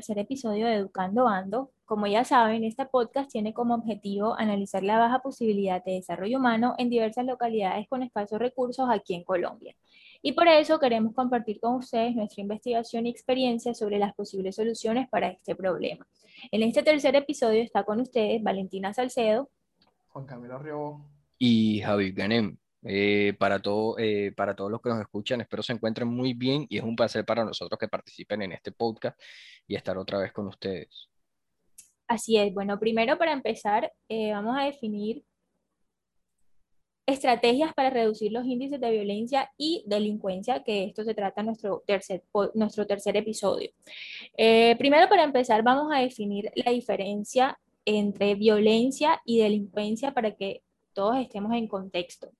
tercer episodio de Educando Ando. Como ya saben, este podcast tiene como objetivo analizar la baja posibilidad de desarrollo humano en diversas localidades con escasos recursos aquí en Colombia. Y por eso queremos compartir con ustedes nuestra investigación y experiencia sobre las posibles soluciones para este problema. En este tercer episodio está con ustedes Valentina Salcedo, Juan Camilo Río y Javi Ganem. Eh, para, todo, eh, para todos los que nos escuchan, espero se encuentren muy bien y es un placer para nosotros que participen en este podcast y estar otra vez con ustedes. Así es, bueno, primero para empezar, eh, vamos a definir estrategias para reducir los índices de violencia y delincuencia, que esto se trata en nuestro tercer, nuestro tercer episodio. Primero, para empezar, vamos a definir la diferencia entre violencia y delincuencia para que todos estemos en contexto.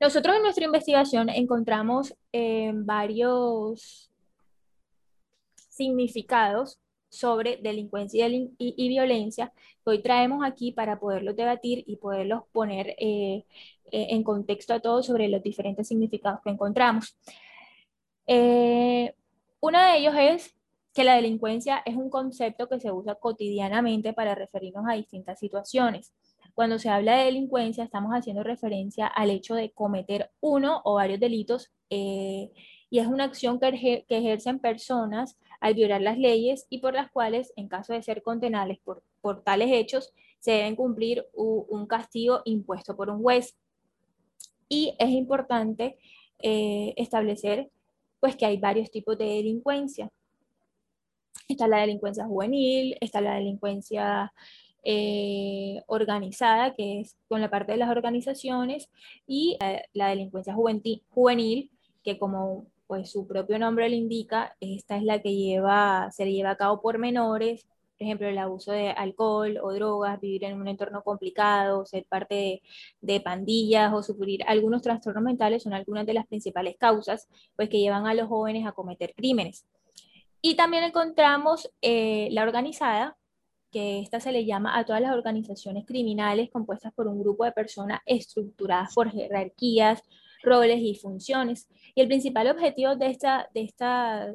Nosotros en nuestra investigación encontramos eh, varios significados sobre delincuencia y, violencia que hoy traemos aquí para poderlos debatir y poderlos poner eh, eh, en contexto a todos sobre los diferentes significados que encontramos. Uno de ellos es que la delincuencia es un concepto que se usa cotidianamente para referirnos a distintas situaciones. Cuando se habla de delincuencia, estamos haciendo referencia al hecho de cometer uno o varios delitos y es una acción que, que ejercen personas al violar las leyes y por las cuales, en caso de ser condenables por, por tales hechos, se deben cumplir un castigo impuesto por un juez. Y es importante eh, establecer pues, que hay varios tipos de delincuencia. Está la delincuencia juvenil, está la delincuencia eh, organizada, que es con la parte de las organizaciones, y eh, la delincuencia juvenil, que como pues su propio nombre le indica, esta es la que lleva, se lleva a cabo por menores, por ejemplo, el abuso de alcohol o drogas, vivir en un entorno complicado, ser parte de, pandillas o sufrir algunos trastornos mentales son algunas de las principales causas pues, que llevan a los jóvenes a cometer crímenes. Y también encontramos eh, la organizada, que esta se le llama a todas las organizaciones criminales compuestas por un grupo de personas estructuradas por jerarquías, roles y funciones. Y el principal objetivo de esta, de esta,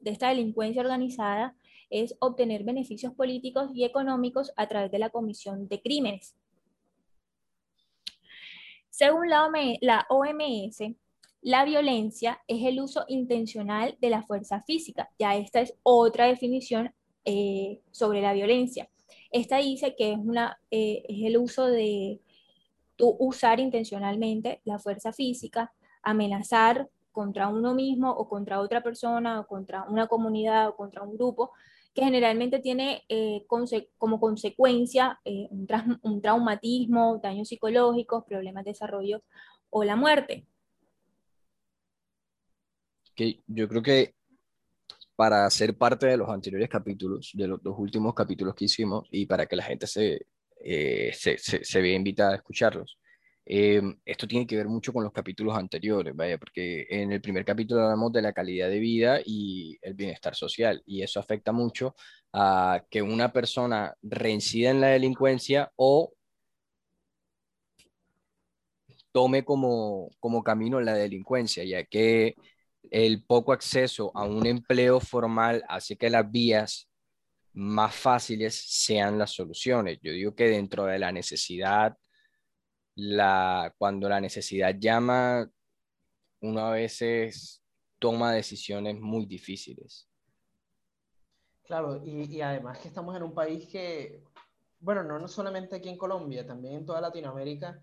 de esta delincuencia organizada es obtener beneficios políticos y económicos a través de la comisión de crímenes. Según la, OMS, la violencia es el uso intencional de la fuerza física. Ya esta es otra definición eh, sobre la violencia. Esta dice que es, una, eh, es el uso de usar intencionalmente la fuerza física, amenazar contra uno mismo o contra otra persona o contra una comunidad o contra un grupo que generalmente tiene eh, como consecuencia un, traumatismo, daños psicológicos, problemas de desarrollo o la muerte. yo creo que para ser parte de los anteriores capítulos, de los dos últimos capítulos que hicimos, y para que la gente se, eh, se, se, ve invitada a escucharlos. Eh, esto tiene que ver mucho con los capítulos anteriores, vaya, porque en el primer capítulo hablamos de la calidad de vida y el bienestar social, y eso afecta mucho a que una persona reincida en la delincuencia o tome como, como camino la delincuencia, ya que el poco acceso a un empleo formal hace que las vías más fáciles sean las soluciones. Yo digo que dentro de la necesidad, la, cuando la necesidad llama, uno a veces toma decisiones muy difíciles. Claro, y, además que estamos en un país que, bueno, no, no solamente aquí en Colombia, también en toda Latinoamérica,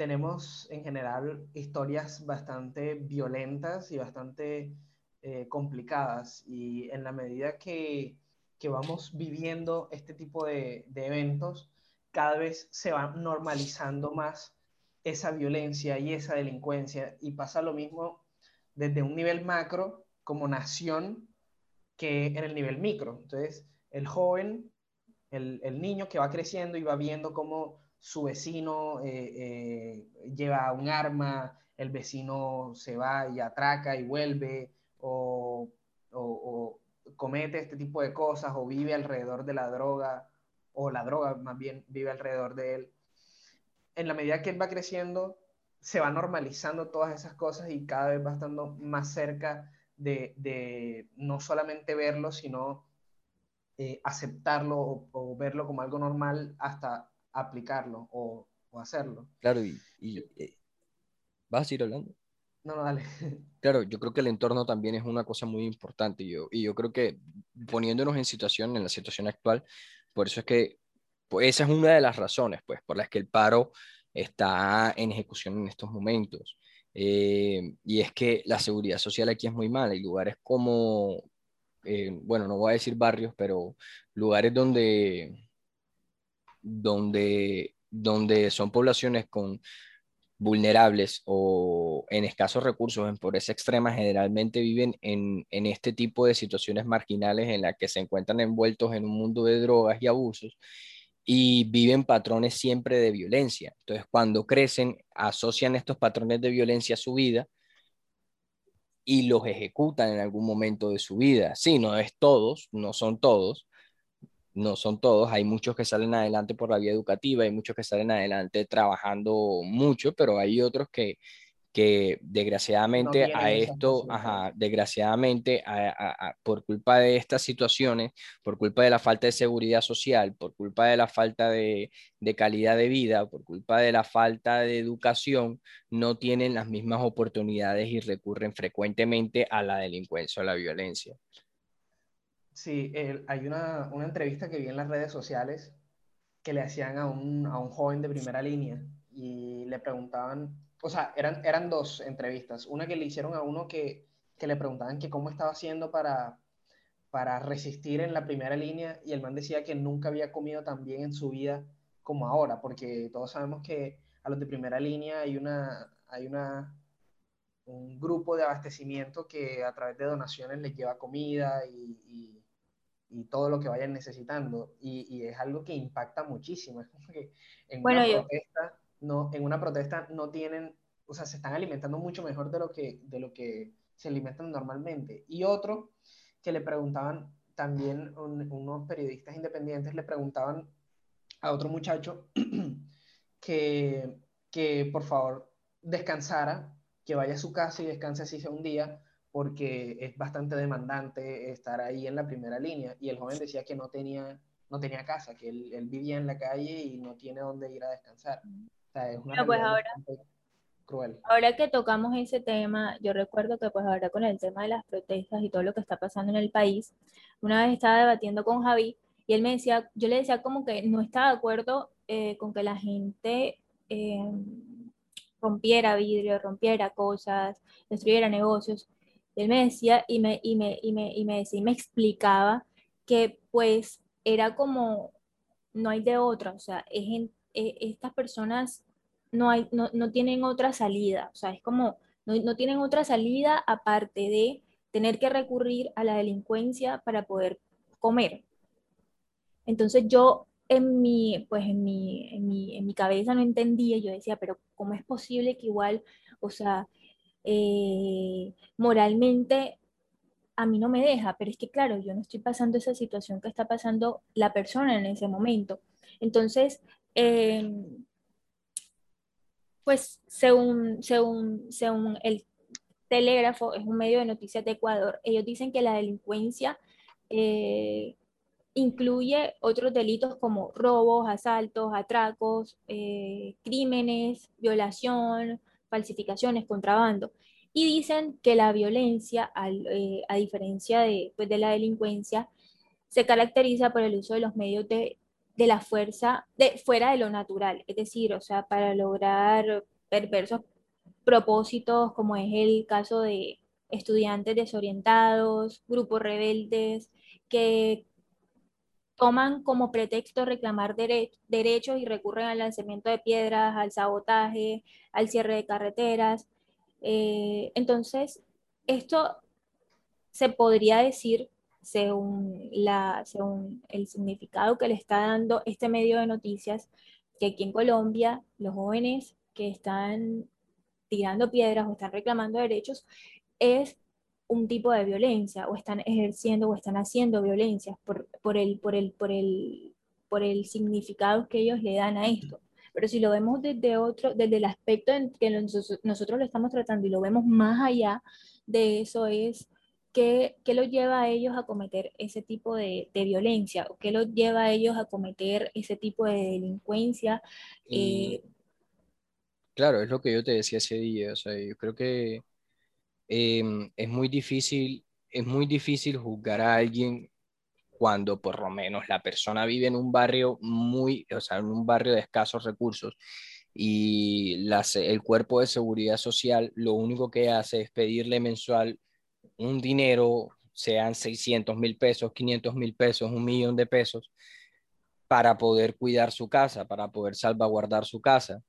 tenemos en general historias bastante violentas y bastante eh, complicadas. Y en la medida que que vamos viviendo este tipo de, eventos, cada vez se va normalizando más esa violencia y esa delincuencia. Y pasa lo mismo desde un nivel macro como nación que en el nivel micro. Entonces, el joven, el, niño que va creciendo y va viendo cómo su vecino eh, eh, lleva un arma, el vecino se va y atraca y vuelve, o, comete este tipo de cosas o vive alrededor de la droga, o la droga más bien vive alrededor de él, en la medida que él va creciendo, se va normalizando todas esas cosas y cada vez va estando más cerca de, no solamente verlo, sino eh, aceptarlo o, verlo como algo normal hasta aplicarlo o, hacerlo. Claro, y, eh, ¿vas a ir hablando? No, no, dale. Claro, yo creo que el entorno también es una cosa muy importante yo, y yo creo que poniéndonos en situación, en la situación actual, por eso es que pues esa es una de las razones pues, por las que el paro está en ejecución en estos momentos. Eh, y es que la seguridad social aquí es muy mala. Hay lugares como, eh, bueno, no voy a decir barrios, pero lugares donde, donde, donde son poblaciones con vulnerables o en escasos recursos, en pobreza extrema, generalmente viven en, en este tipo de situaciones marginales en las que se encuentran envueltos en un mundo de drogas y abusos y viven patrones siempre de violencia. Entonces, cuando crecen, asocian estos patrones de violencia a su vida y los ejecutan en algún momento de su vida. Sí, no es todos, no son todos, no son todos, hay muchos que salen adelante por la vía educativa, hay muchos que salen adelante trabajando mucho, pero hay otros que que desgraciadamente a esto, ajá, desgraciadamente por culpa de estas situaciones, por culpa de la falta de seguridad social, por culpa de la falta de, de, calidad de vida, por culpa de la falta de educación, no tienen las mismas oportunidades y recurren frecuentemente a la delincuencia o la violencia. Sí, hay una, una, entrevista que vi en las redes sociales que le hacían a un, a un joven de primera línea y le preguntaban o sea, eran, eran dos entrevistas. Una que le hicieron a uno que, que le preguntaban que cómo estaba haciendo para, para resistir en la primera línea y el man decía que nunca había comido tan bien en su vida como ahora, porque todos sabemos que a los de primera línea hay una, hay una, un grupo de abastecimiento que a través de donaciones les lleva comida y, y todo lo que vayan necesitando. Y, y, es algo que impacta muchísimo. Es como que en una protesta no, en una protesta no tienen, o sea, se están alimentando mucho mejor de lo que, de lo que se alimentan normalmente. Y otro que le preguntaban también unos periodistas independientes, le preguntaban a otro muchacho que, que por favor descansara, que vaya a su casa y descanse así sea un día, porque es bastante demandante estar ahí en la primera línea. Y el joven decía que no tenía, no tenía casa, que él, él vivía en la calle y no tiene dónde ir a descansar pues ahora, cruel. Ahora que tocamos ese tema, yo recuerdo que pues ahora con el tema de las protestas y todo lo que está pasando en el país, una vez estaba debatiendo con Javi y él me decía, yo le decía como que no estaba de acuerdo eh, con que la gente eh, rompiera vidrio, rompiera cosas, destruyera negocios. Él me decía y me, y me, y me, y me decía y me explicaba que pues era como, no hay de otra, o sea, en eh, estas personas no, hay, no, no, tienen otra salida, o sea, es como, no, no, tienen otra salida aparte de tener que recurrir a la delincuencia para poder comer. Entonces yo en mi, pues en mi, en mi, en mi cabeza no entendía, yo decía, pero ¿cómo es posible que igual, o sea, eh, moralmente a mí no me deja, pero es que claro, yo no estoy pasando esa situación que está pasando la persona en ese momento. Entonces, Em, pues según, según, según el Telégrafo, es un medio de noticias de Ecuador, ellos dicen que la delincuencia eh, incluye otros delitos como robos, asaltos, atracos, eh, crímenes, violación, falsificaciones, contrabando. Y dicen que la violencia, eh, a diferencia de, pues, de la delincuencia, se caracteriza por el uso de los medios de de la fuerza de, fuera de lo natural, es decir, o sea, para lograr perversos propósitos, como es el caso de estudiantes desorientados, grupos rebeldes, que toman como pretexto reclamar derechos y recurren al lanzamiento de piedras, al sabotaje, al cierre de carreteras. Eh, entonces, esto se podría decir según, el significado que le está dando este medio de noticias, que aquí en Colombia los jóvenes que están tirando piedras o están reclamando derechos es un tipo de violencia o están ejerciendo o están haciendo violencias por, por, el, por, el, por, el, por el significado que ellos le dan a esto. Pero si lo vemos desde otro, desde el aspecto en que nosotros lo estamos tratando y lo vemos más allá de eso es ¿qué, qué los lleva a ellos a cometer ese tipo de, de violencia? ¿O qué los lleva a ellos a cometer ese tipo de delincuencia? Y, Eh, claro, es lo que yo te decía ese día. O sea, yo creo que em, es muy difícil, es muy difícil juzgar a alguien cuando por lo menos la persona vive en un barrio muy, o sea, en un barrio de escasos recursos y el cuerpo de seguridad social lo único que hace es pedirle mensual un dinero, sean seiscientos mil pesos, quinientos mil pesos, un millón de pesos, para poder cuidar su casa, para poder salvaguardar su casa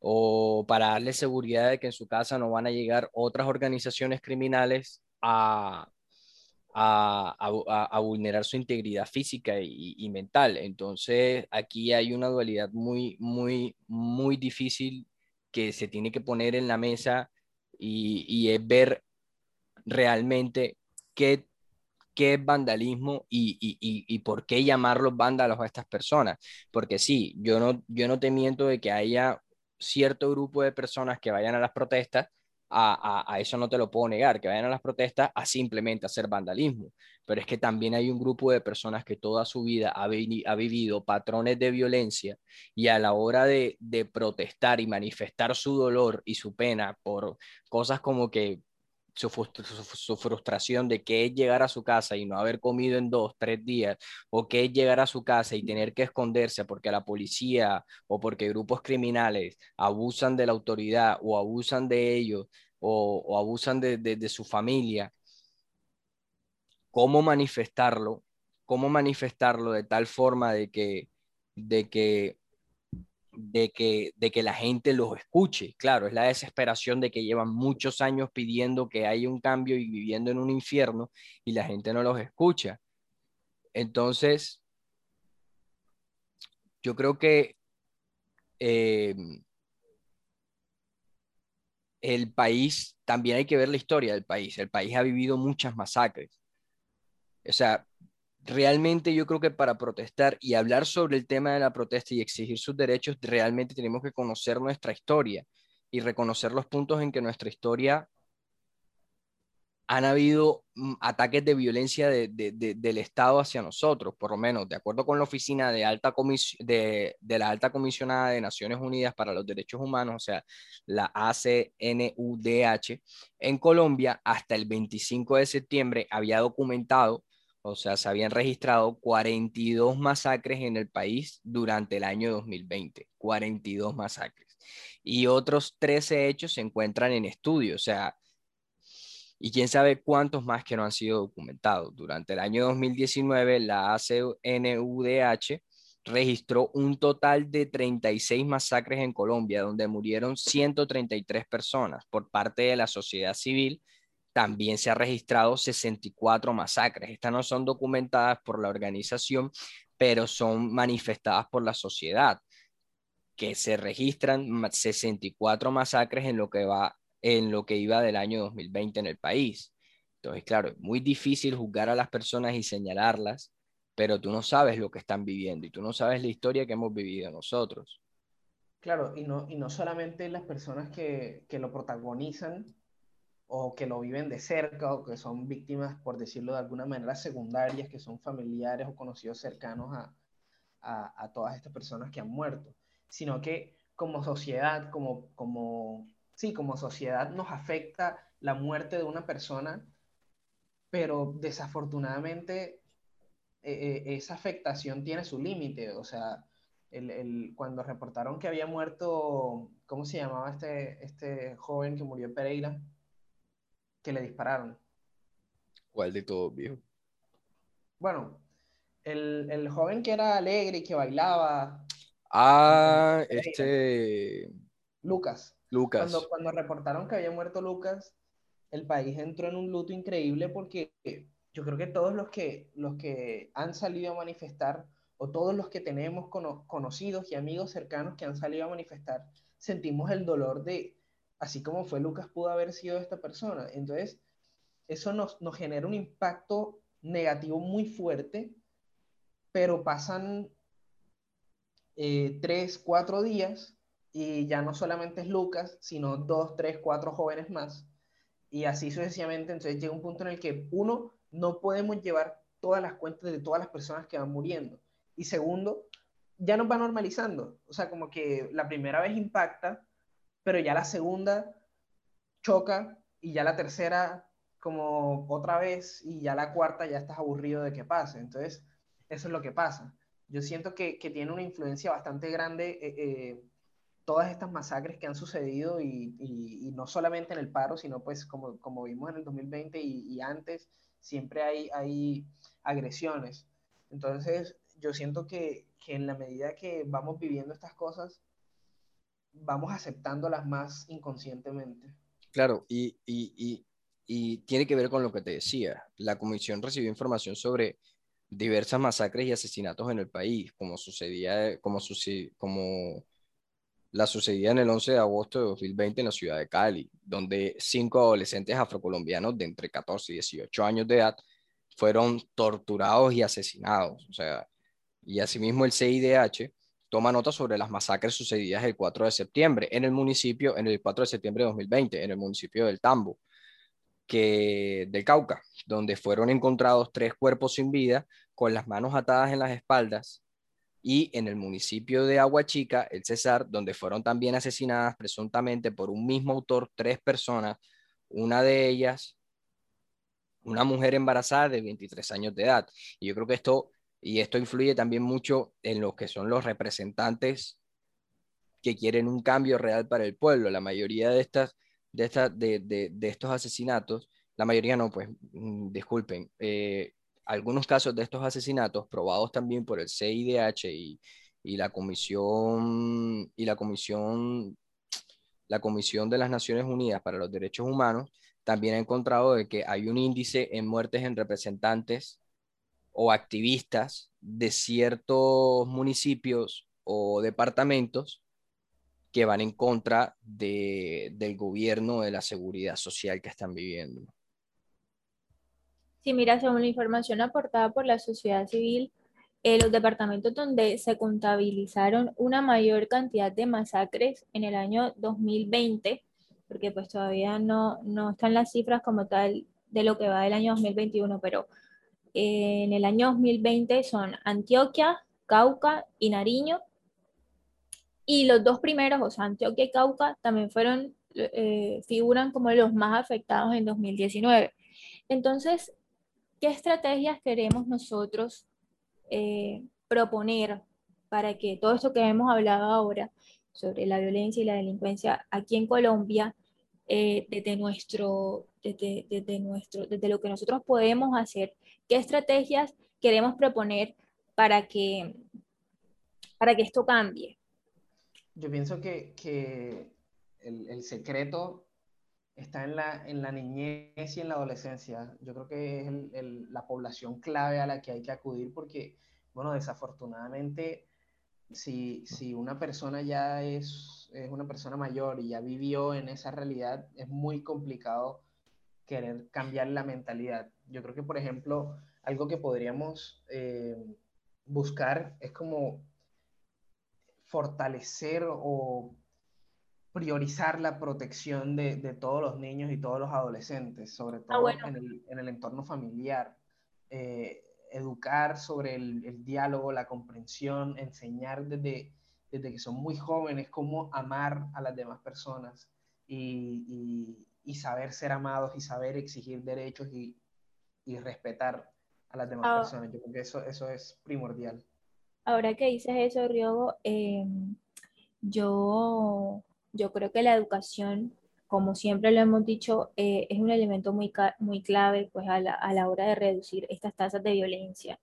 o para darle seguridad de que en su casa no van a llegar otras organizaciones criminales a, a, a- vulnerar su integridad física y, y mental. Entonces, aquí hay una dualidad muy, muy, muy difícil que se tiene que poner en la mesa y, y es ver realmente qué, qué es vandalismo y, y, y, y por qué llamarlos vándalos a estas personas. Porque sí, yo no, yo no te miento de que haya cierto grupo de personas que vayan a las protestas, a, a, eso no te lo puedo negar, que vayan a las protestas a simplemente hacer vandalismo, pero es que también hay un grupo de personas que toda su vida ha, vi ha vivido patrones de violencia y a la hora de, protestar y manifestar su dolor y su pena por cosas como que su, frustración de que es llegar a su casa y no haber comido en dos, tres días, o que es llegar a su casa y tener que esconderse porque la policía o porque grupos criminales abusan de la autoridad o abusan de ellos o, o abusan de, de, de su familia, ¿cómo manifestarlo? ¿Cómo manifestarlo de tal forma de que, de que de que, de que la gente los escuche. Claro, es la desesperación de que llevan muchos años pidiendo que haya un cambio y viviendo en un infierno y la gente no los escucha. Entonces, yo creo que eh, el país, también hay que ver la historia del país. El país ha vivido muchas masacres. O sea, realmente yo creo que para protestar y hablar sobre el tema de la protesta y exigir sus derechos, realmente tenemos que conocer nuestra historia y reconocer los puntos en que nuestra historia han habido ataques de violencia de, de, de, del Estado hacia nosotros, por lo menos, de acuerdo con la oficina de, alta de, de la Alta Comisionada de Naciones Unidas para los Derechos Humanos, o sea, la ACNUDH, en Colombia, hasta el 25 de septiembre había documentado o sea, se habían registrado 42 masacres en el país durante el año 2020, 42 masacres. Y otros 13 hechos se encuentran en estudio, o sea, y quién sabe cuántos más que no han sido documentados. Durante el año 2019, la ACNUDH registró un total de 36 masacres en Colombia, donde murieron 133 personas por parte de la sociedad civil también se ha registrado 64 masacres. Estas no son documentadas por la organización, pero son manifestadas por la sociedad, que se registran 64 masacres en lo que va en lo que iba del año 2020 en el país. Entonces, claro, es muy difícil juzgar a las personas y señalarlas, pero tú no sabes lo que están viviendo y tú no sabes la historia que hemos vivido nosotros. Claro, y no, y no solamente las personas que, que lo protagonizan, o que lo viven de cerca o que son víctimas, por decirlo de alguna manera, secundarias, que son familiares o conocidos cercanos a, a, a todas estas personas que han muerto, sino que como sociedad, como, como, sí, como sociedad nos afecta la muerte de una persona, pero desafortunadamente eh, esa afectación tiene su límite, o sea, el, el, cuando reportaron que había muerto, ¿cómo se llamaba este, este joven que murió en Pereira? Que le dispararon. ¿Cuál de todos, viejo? Bueno, el, el, joven que era alegre y que bailaba. Ah, este. Lucas. Lucas. Cuando, cuando reportaron que había muerto Lucas, el país entró en un luto increíble porque yo creo que todos los que, los que han salido a manifestar, o todos los que tenemos cono conocidos y amigos cercanos que han salido a manifestar, sentimos el dolor de, así como fue Lucas, pudo haber sido esta persona. Entonces, eso nos, nos genera un impacto negativo muy fuerte, pero pasan eh, tres, cuatro días y ya no solamente es Lucas, sino dos, tres, cuatro jóvenes más y así sucesivamente. Entonces llega un punto en el que, uno, no podemos llevar todas las cuentas de todas las personas que van muriendo. Y segundo, ya nos va normalizando. O sea, como que la primera vez impacta, pero ya la segunda choca y ya la tercera como otra vez y ya la cuarta ya estás aburrido de que pase. Entonces, eso es lo que pasa. Yo siento que, que tiene una influencia bastante grande eh, eh, todas estas masacres que han sucedido y, y, no solamente en el paro, sino pues como, como vimos en el 2020 y, y antes, siempre hay, hay agresiones. Entonces, yo siento que, que en la medida que vamos viviendo estas cosas, vamos aceptándolas más inconscientemente. Claro, y, y, y, tiene que ver con lo que te decía. La comisión recibió información sobre diversas masacres y asesinatos en el país, como sucedía, como, como la sucedía en el 11 de agosto de 2020 en la ciudad de Cali, donde cinco adolescentes afrocolombianos de entre 14 y 18 años de edad fueron torturados y asesinados. O sea, y asimismo el CIDH toma nota sobre las masacres sucedidas el 4 de septiembre en el municipio, en el 4 de septiembre de 2020, en el municipio del Tambo, que, del Cauca, donde fueron encontrados tres cuerpos sin vida con las manos atadas en las espaldas, y en el municipio de Aguachica, el Cesar, donde fueron también asesinadas presuntamente por un mismo autor tres personas, una de ellas una mujer embarazada de 23 años de edad. Y yo creo que esto y esto influye también mucho en lo que son los representantes que quieren un cambio real para el pueblo. La mayoría de, estas, de, estas, de, de, estos asesinatos, la mayoría no, pues mm, disculpen, eh, algunos casos de estos asesinatos probados también por el CIDH y, y la comisión y la comisión la comisión de las Naciones Unidas para los Derechos Humanos también ha encontrado de que hay un índice en muertes en representantes o activistas de ciertos municipios o departamentos que van en contra de, del gobierno de la seguridad social que están viviendo. Sí, mira, según la información aportada por la sociedad civil, eh, los departamentos donde se contabilizaron una mayor cantidad de masacres en el año 2020, porque pues todavía no, no están las cifras como tal de lo que va del año 2021, pero en el año 2020 son Antioquia, Cauca y Nariño. Y los dos primeros, o sea, Antioquia y Cauca, también fueron, eh, figuran como los más afectados en 2019. Entonces, ¿qué estrategias queremos nosotros eh, proponer para que todo esto que hemos hablado ahora sobre la violencia y la delincuencia aquí en Colombia, eh, desde, nuestro, desde, desde, nuestro, desde lo que nosotros podemos hacer, ¿Qué estrategias queremos proponer para que, para que esto cambie? Yo pienso que, el, secreto está en la, en la niñez y en la adolescencia. Yo creo que es la población clave a la que hay que acudir porque, bueno, desafortunadamente, si, si una persona ya es, es, una persona mayor y ya vivió en esa realidad, es muy complicado querer cambiar la mentalidad. Yo creo que, por ejemplo, algo que podríamos eh, buscar es como fortalecer o priorizar la protección de, de, todos los niños y todos los adolescentes, sobre ah, todo en, el, en, el, entorno familiar. Eh, educar sobre el, el, diálogo, la comprensión, enseñar desde, desde que son muy jóvenes cómo amar a las demás personas y, y, y saber ser amados y saber exigir derechos y, y respetar a las demás ah. personas. Yo creo que eso, eso es primordial. Ahora que dices eso, Riogo, em, yo, yo creo que la educación, como siempre lo hemos dicho, eh, es un elemento muy, muy clave pues, a, la, a la hora de reducir estas tasas de violencia.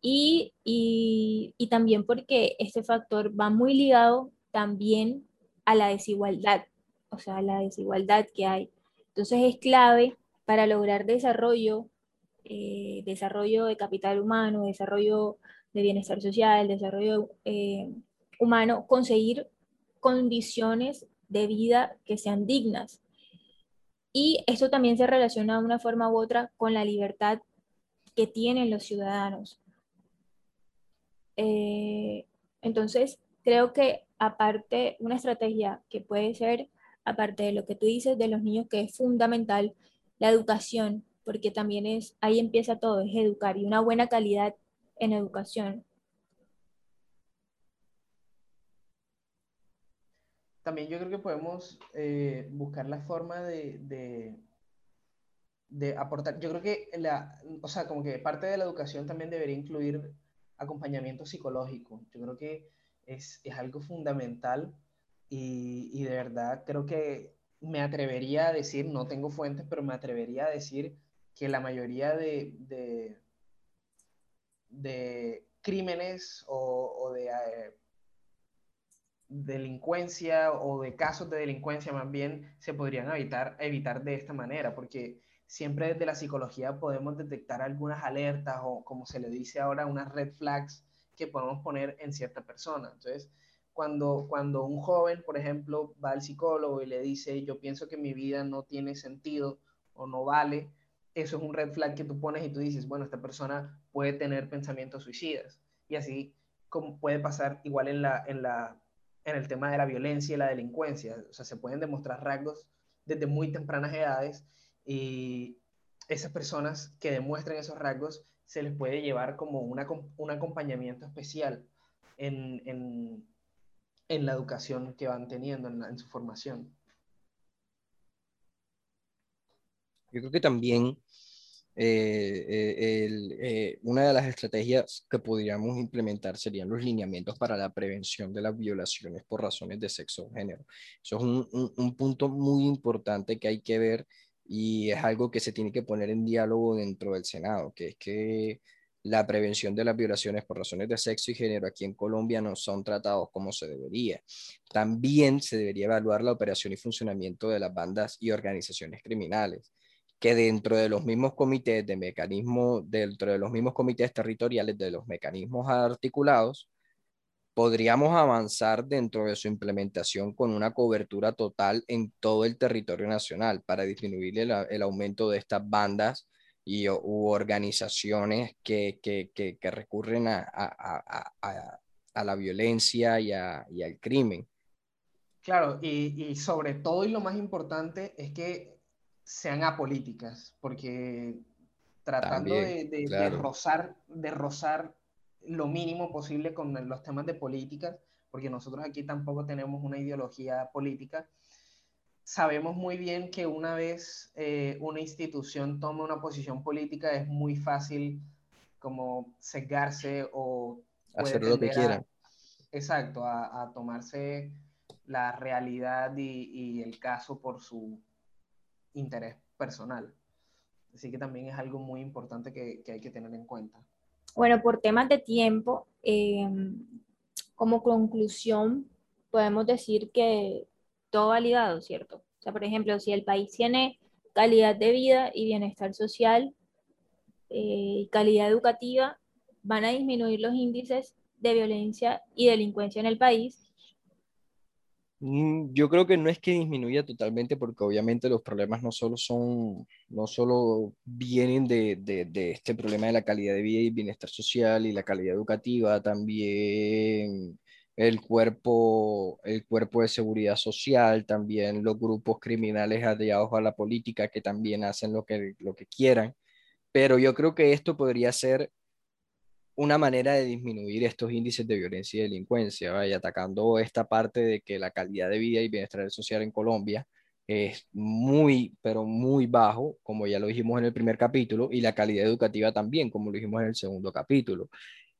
Y, y, y, también porque este factor va muy ligado también a la desigualdad, o sea, la desigualdad que hay. Entonces es clave para lograr desarrollo eh, desarrollo de capital humano, desarrollo de bienestar social, desarrollo eh, humano, conseguir condiciones de vida que sean dignas. Y esto también se relaciona de una forma u otra con la libertad que tienen los ciudadanos. Eh, entonces, creo que aparte, una estrategia que puede ser aparte de lo que tú dices de los niños, que es fundamental, la educación, porque también es, ahí empieza todo, es educar y una buena calidad en educación. También yo creo que podemos eh, buscar la forma de, aportar, yo creo que la, o sea, como que parte de la educación también debería incluir acompañamiento psicológico. Yo creo que es algo fundamental y, de verdad creo que me atrevería a decir, no tengo fuentes, pero me atrevería a decir que la mayoría de, de, crímenes o, o de eh, delincuencia o de casos de delincuencia más bien se podrían evitar, evitar de esta manera, porque siempre desde la psicología podemos detectar algunas alertas o como se le dice ahora, unas red flags que podemos poner en cierta persona. Entonces, cuando, cuando un joven, por ejemplo, va al psicólogo y le dice, yo pienso que mi vida no tiene sentido o no vale, eso es un red flag que tú pones y tú dices, bueno, esta persona puede tener pensamientos suicidas. Y así como puede pasar igual en, la, en, la, en el tema de la violencia y la delincuencia. O sea, se pueden demostrar rasgos desde muy tempranas edades y esas personas que demuestren esos rasgos se les puede llevar como una, un acompañamiento especial en, en, en la educación que van teniendo en, su formación. Yo creo que también eh, eh, eh, una de las estrategias que podríamos implementar serían los lineamientos para la prevención de las violaciones por razones de sexo o género. Eso es un, un, punto muy importante que hay que ver y es algo que se tiene que poner en diálogo dentro del Senado, que es que la prevención de las violaciones por razones de sexo y género aquí en Colombia no son tratados como se debería. También se debería evaluar la operación y funcionamiento de las bandas y organizaciones criminales, que dentro de los mismos comités de mecanismo, dentro de los mismos comités territoriales de los mecanismos articulados, podríamos avanzar dentro de su implementación con una cobertura total en todo el territorio nacional para disminuir el, el aumento de estas bandas y, u organizaciones que, que, que, recurren a, a, a, a, la violencia y, y al crimen. Claro, y, y, sobre todo y lo más importante es que sean apolíticas, porque tratando de, de, de, rozar, de rozar lo mínimo posible con los temas de política, porque nosotros aquí tampoco tenemos una ideología política, sabemos muy bien que una vez eh, una institución toma una posición política es muy fácil como cegarse o hacer lo que quiera. Exacto, a, a, tomarse la realidad y, y, el caso por su interés personal. Así que también es algo muy importante que, que hay que tener en cuenta. Bueno, por temas de tiempo, eh, como conclusión, podemos decir que todo validado, ¿cierto? O sea, por ejemplo, si el país tiene calidad de vida y bienestar social y eh, calidad educativa, van a disminuir los índices de violencia y delincuencia en el país. Mm, yo creo que no es que disminuya totalmente porque obviamente los problemas no solo son, no solo vienen de, de, de este problema de la calidad de vida y bienestar social y la calidad educativa, también el cuerpo, el cuerpo de seguridad social, también los grupos criminales aliados a la política que también hacen lo que, lo que quieran. Pero yo creo que esto podría ser una manera de disminuir estos índices de violencia y delincuencia, vaya atacando esta parte de que la calidad de vida y bienestar social en Colombia es muy, pero muy bajo, como ya lo dijimos en el primer capítulo, y la calidad educativa también, como lo dijimos en el segundo capítulo.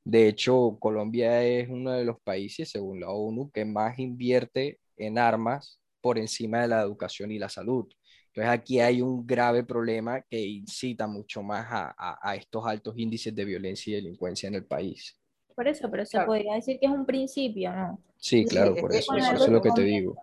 De hecho, Colombia es uno de los países, según la ONU, que más invierte en armas por encima de la educación y la salud. Entonces aquí hay un grave problema que incita mucho más a, a, estos altos índices de violencia y delincuencia en el país. Por eso, pero se podría decir que es un principio, ¿no? Sí, claro, por eso, eso, es lo que te digo.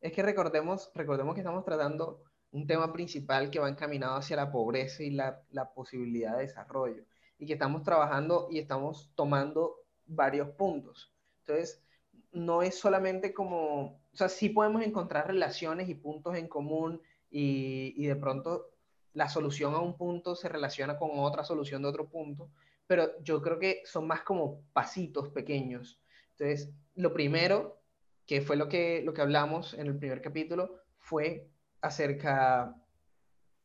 Es que recordemos, recordemos que estamos tratando un tema principal que va encaminado hacia la pobreza y la, la posibilidad de desarrollo y que estamos trabajando y estamos tomando varios puntos. Entonces, no es solamente como, o sea, sí podemos encontrar relaciones y puntos en común y, y de pronto la solución a un punto se relaciona con otra solución de otro punto, pero yo creo que son más como pasitos pequeños. Entonces, lo primero que fue lo que, lo que hablamos en el primer capítulo, fue acerca,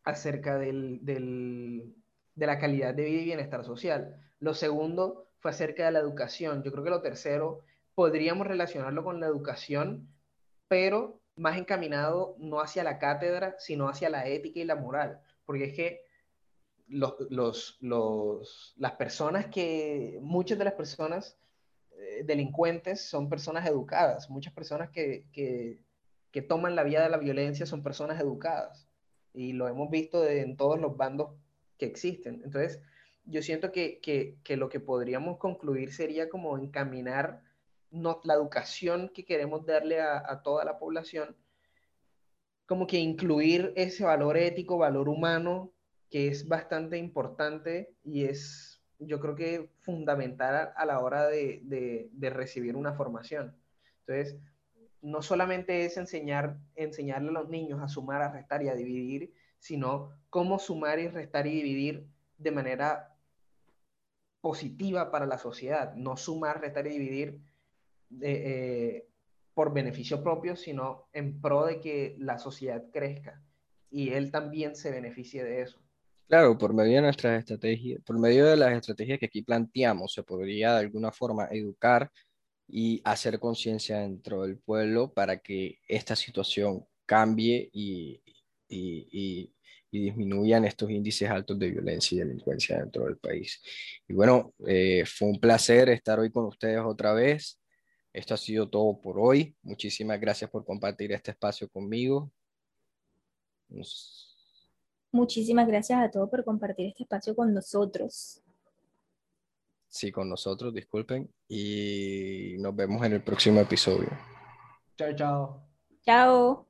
acerca del, del, de la calidad de vida y bienestar social. Lo segundo fue acerca de la educación. Yo creo que lo tercero podríamos relacionarlo con la educación, pero más encaminado no hacia la cátedra, sino hacia la ética y la moral. Porque es que los, los, los, las personas que, muchas de las personas eh, delincuentes son personas educadas, muchas personas que, que, que, toman la vía de la violencia son personas educadas. Y lo hemos visto en todos los bandos que existen. Entonces, yo siento que, que, que lo que podríamos concluir sería como encaminar no, la educación que queremos darle a, toda la población, como que incluir ese valor ético, valor humano, que es bastante importante y es, yo creo que fundamental a, a la hora de, de, de, recibir una formación. Entonces, no solamente es enseñar, enseñarle a los niños a sumar, a restar y a dividir, sino cómo sumar y restar y dividir de manera positiva para la sociedad, no sumar, restar y dividir eh, por beneficio propio, sino en pro de que la sociedad crezca y él también se beneficie de eso. Claro, por medio de nuestras estrategias, por medio de las estrategias que aquí planteamos, se podría de alguna forma educar y hacer conciencia dentro del pueblo para que esta situación cambie y, y, y, y, disminuyan estos índices altos de violencia y delincuencia dentro del país. Y bueno, eh, fue un placer estar hoy con ustedes otra vez. Esto ha sido todo por hoy. Muchísimas gracias por compartir este espacio conmigo. Nos... Muchísimas gracias a todos por compartir este espacio con nosotros. Sí, con nosotros, disculpen. Y nos vemos en el próximo episodio. Chao, chao. Chao.